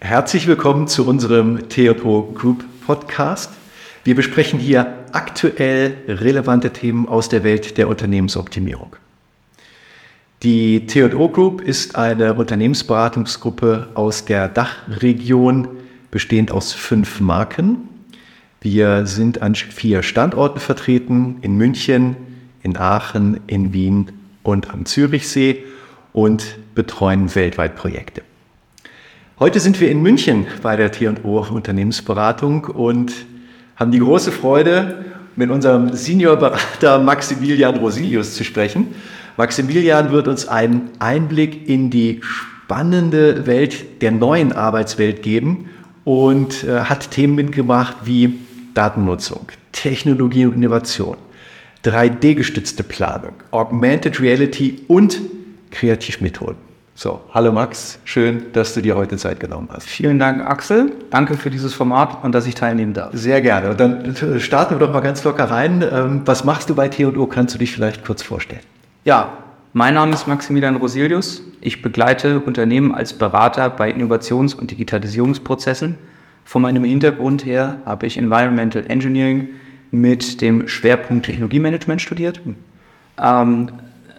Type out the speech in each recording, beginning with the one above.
Herzlich willkommen zu unserem TO Group Podcast. Wir besprechen hier aktuell relevante Themen aus der Welt der Unternehmensoptimierung. Die TO Group ist eine Unternehmensberatungsgruppe aus der Dachregion, bestehend aus fünf Marken. Wir sind an vier Standorten vertreten, in München, in Aachen, in Wien und am Zürichsee und betreuen weltweit Projekte. Heute sind wir in München bei der T&O Unternehmensberatung und haben die große Freude, mit unserem Seniorberater Maximilian Rosilius zu sprechen. Maximilian wird uns einen Einblick in die spannende Welt der neuen Arbeitswelt geben und äh, hat Themen mitgemacht wie Datennutzung, Technologie und Innovation, 3D-gestützte Planung, Augmented Reality und Kreativmethoden. So, hallo Max, schön, dass du dir heute Zeit genommen hast. Vielen Dank, Axel. Danke für dieses Format und dass ich teilnehmen darf. Sehr gerne. Und dann starten wir doch mal ganz locker rein. Ähm, was machst du bei T&O? Kannst du dich vielleicht kurz vorstellen? Ja, mein Name ist Maximilian Rosilius. Ich begleite Unternehmen als Berater bei Innovations- und Digitalisierungsprozessen. Von meinem Hintergrund her habe ich Environmental Engineering mit dem Schwerpunkt Technologiemanagement studiert. Ähm,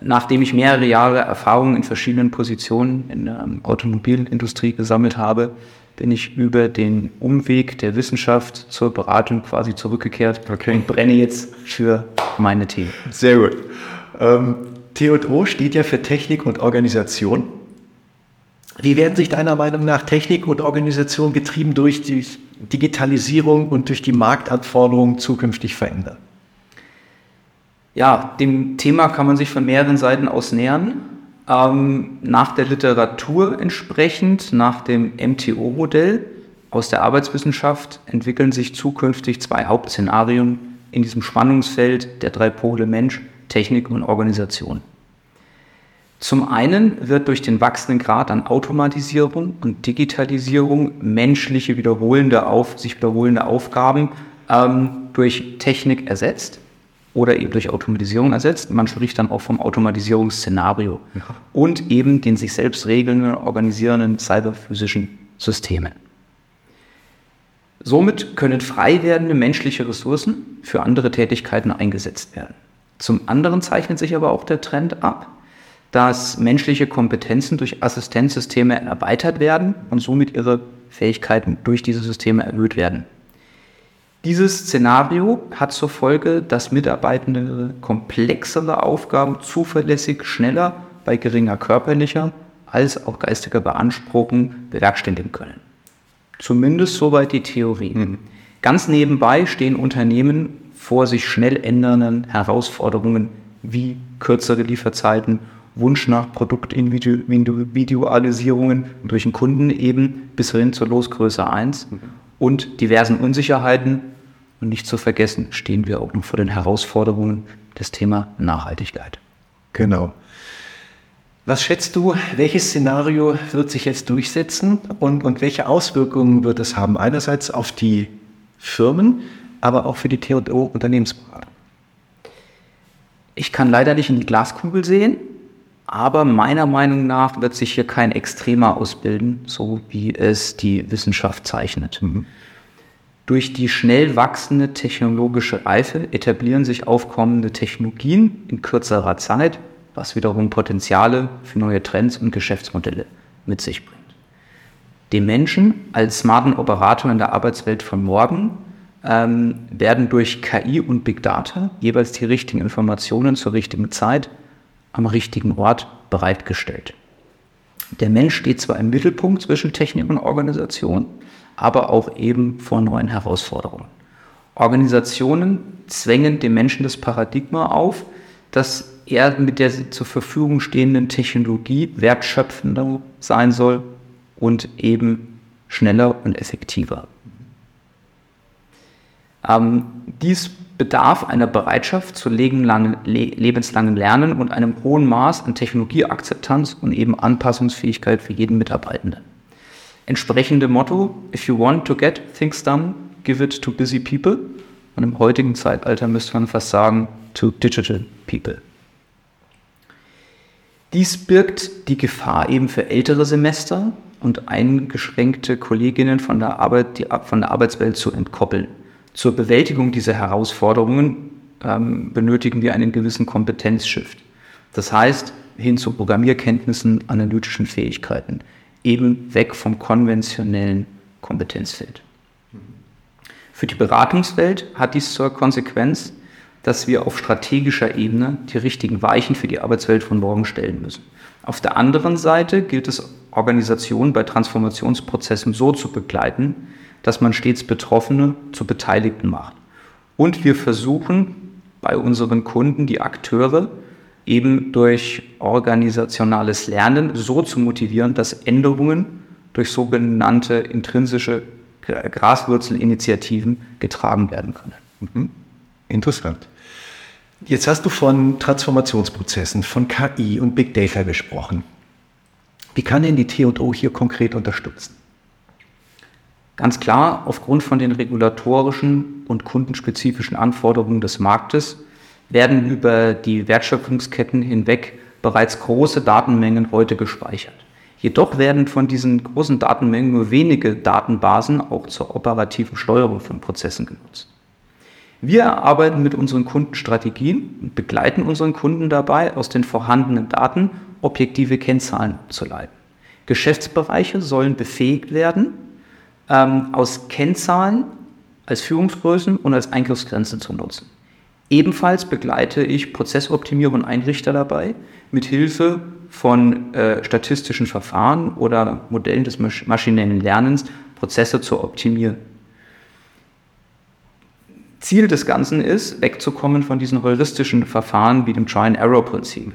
nachdem ich mehrere Jahre Erfahrung in verschiedenen Positionen in der Automobilindustrie gesammelt habe, bin ich über den Umweg der Wissenschaft zur Beratung quasi zurückgekehrt okay. und brenne jetzt für meine Themen. Sehr gut. Ähm, TO steht ja für Technik und Organisation. Wie werden sich deiner Meinung nach Technik und Organisation getrieben durch die Digitalisierung und durch die Marktanforderungen zukünftig verändern? Ja, dem Thema kann man sich von mehreren Seiten aus nähern. Ähm, nach der Literatur entsprechend, nach dem MTO-Modell aus der Arbeitswissenschaft entwickeln sich zukünftig zwei Hauptszenarien in diesem Spannungsfeld der drei Pole Mensch, Technik und Organisation. Zum einen wird durch den wachsenden Grad an Automatisierung und Digitalisierung menschliche wiederholende auf, sich wiederholende Aufgaben ähm, durch Technik ersetzt oder eben durch Automatisierung ersetzt. Man spricht dann auch vom Automatisierungsszenario ja. und eben den sich selbst regelnden, organisierenden cyberphysischen Systemen. Somit können frei werdende menschliche Ressourcen für andere Tätigkeiten eingesetzt werden. Zum anderen zeichnet sich aber auch der Trend ab, dass menschliche Kompetenzen durch Assistenzsysteme erweitert werden und somit ihre Fähigkeiten durch diese Systeme erhöht werden. Dieses Szenario hat zur Folge, dass Mitarbeitende komplexere Aufgaben zuverlässig, schneller, bei geringer körperlicher als auch geistiger Beanspruchung bewerkstelligen können. Zumindest soweit die Theorie. Mhm. Ganz nebenbei stehen Unternehmen vor sich schnell ändernden Herausforderungen wie kürzere Lieferzeiten, Wunsch nach Produktindividualisierungen durch den Kunden eben bis hin zur Losgröße 1 mhm und diversen Unsicherheiten. Und nicht zu vergessen stehen wir auch noch vor den Herausforderungen des Thema Nachhaltigkeit. Genau. Was schätzt du, welches Szenario wird sich jetzt durchsetzen und, und welche Auswirkungen wird es haben? Einerseits auf die Firmen, aber auch für die TO-Unternehmensberatung. Ich kann leider nicht in die Glaskugel sehen, aber meiner Meinung nach wird sich hier kein Extremer ausbilden, so wie es die Wissenschaft zeichnet. Mhm. Durch die schnell wachsende technologische Reife etablieren sich aufkommende Technologien in kürzerer Zeit, was wiederum Potenziale für neue Trends und Geschäftsmodelle mit sich bringt. Die Menschen als smarten Operator in der Arbeitswelt von morgen ähm, werden durch KI und Big Data jeweils die richtigen Informationen zur richtigen Zeit am richtigen Ort bereitgestellt. Der Mensch steht zwar im Mittelpunkt zwischen Technik und Organisation, aber auch eben vor neuen Herausforderungen. Organisationen zwängen dem Menschen das Paradigma auf, dass er mit der zur Verfügung stehenden Technologie wertschöpfender sein soll und eben schneller und effektiver. Ähm, dies bedarf einer Bereitschaft zu lebenslangen Lernen und einem hohen Maß an Technologieakzeptanz und eben Anpassungsfähigkeit für jeden Mitarbeitenden. Entsprechende Motto, if you want to get things done, give it to busy people. Und im heutigen Zeitalter müsste man fast sagen, to digital people. Dies birgt die Gefahr eben für ältere Semester und eingeschränkte Kolleginnen von der, Arbeit, die, von der Arbeitswelt zu entkoppeln. Zur Bewältigung dieser Herausforderungen ähm, benötigen wir einen gewissen Kompetenzshift. Das heißt, hin zu Programmierkenntnissen, analytischen Fähigkeiten, eben weg vom konventionellen Kompetenzfeld. Für die Beratungswelt hat dies zur Konsequenz, dass wir auf strategischer Ebene die richtigen Weichen für die Arbeitswelt von morgen stellen müssen. Auf der anderen Seite gilt es, Organisationen bei Transformationsprozessen so zu begleiten, dass man stets Betroffene zu Beteiligten macht. Und wir versuchen bei unseren Kunden die Akteure eben durch organisationales Lernen so zu motivieren, dass Änderungen durch sogenannte intrinsische Graswurzelinitiativen getragen werden können. Mhm. Interessant. Jetzt hast du von Transformationsprozessen, von KI und Big Data gesprochen. Wie kann denn die T&O hier konkret unterstützen? Ganz klar, aufgrund von den regulatorischen und kundenspezifischen Anforderungen des Marktes werden über die Wertschöpfungsketten hinweg bereits große Datenmengen heute gespeichert. Jedoch werden von diesen großen Datenmengen nur wenige Datenbasen auch zur operativen Steuerung von Prozessen genutzt. Wir arbeiten mit unseren Kunden Strategien und begleiten unseren Kunden dabei, aus den vorhandenen Daten objektive Kennzahlen abzuleiten. Geschäftsbereiche sollen befähigt werden, ähm, aus Kennzahlen als Führungsgrößen und als Eingriffsgrenzen zu nutzen. Ebenfalls begleite ich Prozessoptimierer und Einrichter dabei, mit Hilfe von äh, statistischen Verfahren oder Modellen des maschinellen Lernens Prozesse zu optimieren. Ziel des Ganzen ist, wegzukommen von diesen heuristischen Verfahren wie dem Try-and-Error-Prinzip.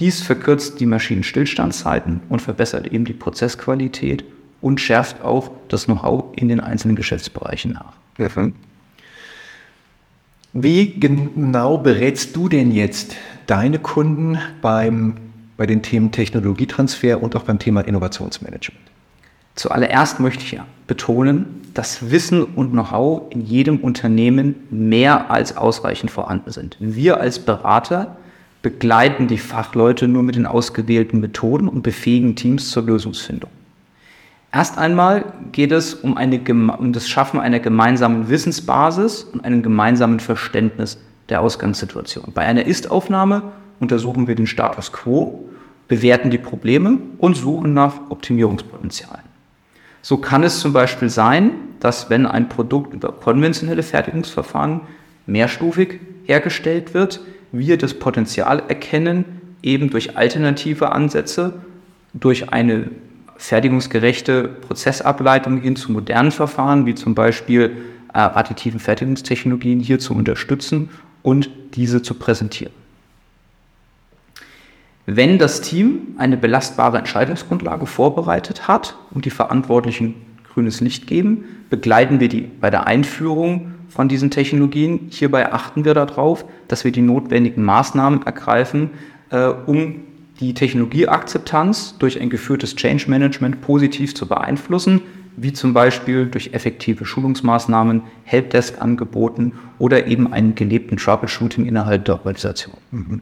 Dies verkürzt die Maschinenstillstandszeiten und verbessert eben die Prozessqualität und schärft auch das Know-how in den einzelnen Geschäftsbereichen nach. Wie genau berätst du denn jetzt deine Kunden beim, bei den Themen Technologietransfer und auch beim Thema Innovationsmanagement? Zuallererst möchte ich betonen, dass Wissen und Know-how in jedem Unternehmen mehr als ausreichend vorhanden sind. Wir als Berater begleiten die Fachleute nur mit den ausgewählten Methoden und befähigen Teams zur Lösungsfindung. Erst einmal geht es um, eine, um das Schaffen einer gemeinsamen Wissensbasis und einem gemeinsamen Verständnis der Ausgangssituation. Bei einer Ist-Aufnahme untersuchen wir den Status quo, bewerten die Probleme und suchen nach Optimierungspotenzialen. So kann es zum Beispiel sein, dass wenn ein Produkt über konventionelle Fertigungsverfahren mehrstufig hergestellt wird, wir das Potenzial erkennen, eben durch alternative Ansätze, durch eine fertigungsgerechte Prozessableitung hin zu modernen Verfahren, wie zum Beispiel äh, additiven Fertigungstechnologien, hier zu unterstützen und diese zu präsentieren. Wenn das Team eine belastbare Entscheidungsgrundlage vorbereitet hat und die Verantwortlichen grünes Licht geben, begleiten wir die bei der Einführung von diesen Technologien. Hierbei achten wir darauf, dass wir die notwendigen Maßnahmen ergreifen, äh, um die Technologieakzeptanz durch ein geführtes Change Management positiv zu beeinflussen, wie zum Beispiel durch effektive Schulungsmaßnahmen, Helpdesk-Angeboten oder eben einen gelebten Troubleshooting innerhalb der Organisation. Mhm.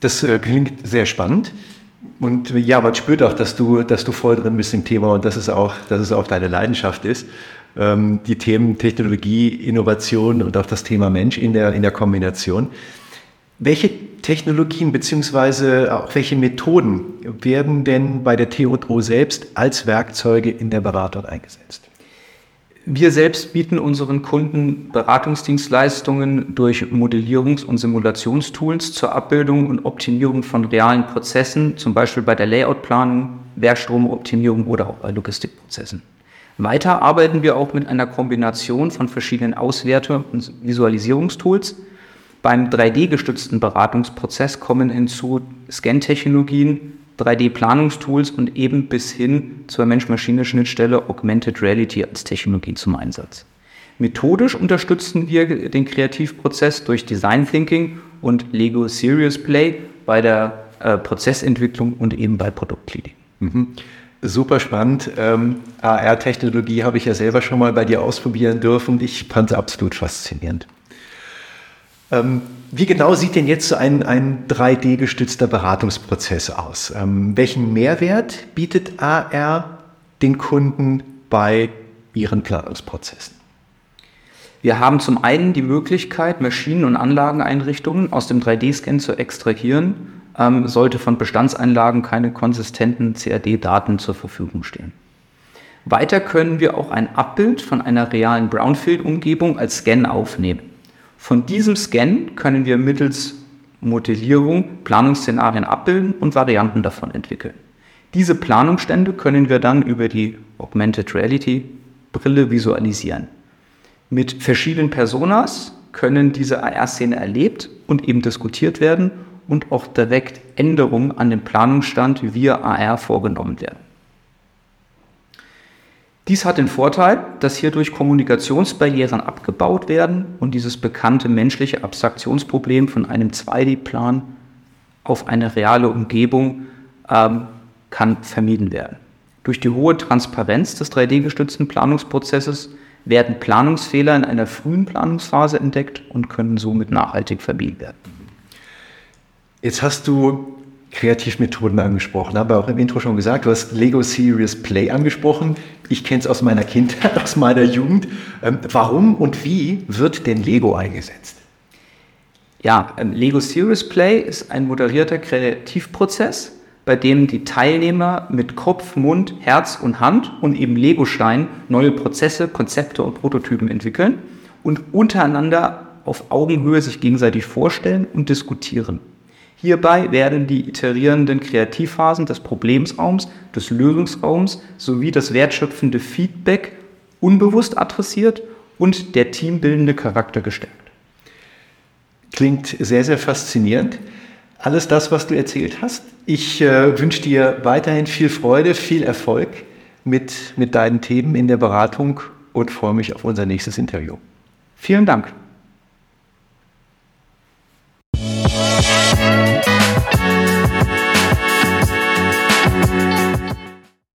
Das äh, klingt sehr spannend. Und ja, man spürt auch, dass du, dass du voll drin bist im Thema und dass es auch, dass es auch deine Leidenschaft ist ähm, die Themen Technologie, Innovation und auch das Thema Mensch in der, in der Kombination. Welche Technologien beziehungsweise auch welche Methoden werden denn bei der TO selbst als Werkzeuge in der Beratung eingesetzt? Wir selbst bieten unseren Kunden Beratungsdienstleistungen durch Modellierungs- und Simulationstools zur Abbildung und Optimierung von realen Prozessen, zum Beispiel bei der Layoutplanung, Werkstromoptimierung oder auch bei Logistikprozessen. Weiter arbeiten wir auch mit einer Kombination von verschiedenen Auswerte- und Visualisierungstools. Beim 3D-gestützten Beratungsprozess kommen hinzu Scan-Technologien, 3D-Planungstools und eben bis hin zur Mensch-Maschine-Schnittstelle Augmented Reality als Technologie zum Einsatz. Methodisch unterstützen wir den Kreativprozess durch Design Thinking und Lego Serious Play bei der äh, Prozessentwicklung und eben bei Produktleading. Mhm. Super spannend. Ähm, AR-Technologie habe ich ja selber schon mal bei dir ausprobieren dürfen. Ich fand es absolut faszinierend. Ähm, wie genau sieht denn jetzt so ein, ein 3D-gestützter Beratungsprozess aus? Ähm, welchen Mehrwert bietet AR den Kunden bei ihren Planungsprozessen? Wir haben zum einen die Möglichkeit, Maschinen- und Anlageneinrichtungen aus dem 3D-Scan zu extrahieren, ähm, sollte von Bestandseinlagen keine konsistenten CAD-Daten zur Verfügung stehen. Weiter können wir auch ein Abbild von einer realen Brownfield-Umgebung als Scan aufnehmen. Von diesem Scan können wir mittels Modellierung Planungsszenarien abbilden und Varianten davon entwickeln. Diese Planungsstände können wir dann über die Augmented Reality Brille visualisieren. Mit verschiedenen Personas können diese AR-Szene erlebt und eben diskutiert werden und auch direkt Änderungen an dem Planungsstand via AR vorgenommen werden. Dies hat den Vorteil, dass hierdurch Kommunikationsbarrieren abgebaut werden und dieses bekannte menschliche Abstraktionsproblem von einem 2D-Plan auf eine reale Umgebung ähm, kann vermieden werden. Durch die hohe Transparenz des 3D-gestützten Planungsprozesses werden Planungsfehler in einer frühen Planungsphase entdeckt und können somit nachhaltig vermieden werden. Jetzt hast du Kreativmethoden angesprochen, habe auch im Intro schon gesagt, du hast Lego Serious Play angesprochen. Ich kenne es aus meiner Kindheit, aus meiner Jugend. Ähm, warum und wie wird denn Lego eingesetzt? Ja, ähm, Lego Serious Play ist ein moderierter Kreativprozess, bei dem die Teilnehmer mit Kopf, Mund, Herz und Hand und eben Lego-Stein neue Prozesse, Konzepte und Prototypen entwickeln und untereinander auf Augenhöhe sich gegenseitig vorstellen und diskutieren. Hierbei werden die iterierenden Kreativphasen des Problemsraums, des Lösungsraums sowie das wertschöpfende Feedback unbewusst adressiert und der teambildende Charakter gestärkt. Klingt sehr, sehr faszinierend. Alles das, was du erzählt hast. Ich äh, wünsche dir weiterhin viel Freude, viel Erfolg mit, mit deinen Themen in der Beratung und freue mich auf unser nächstes Interview. Vielen Dank.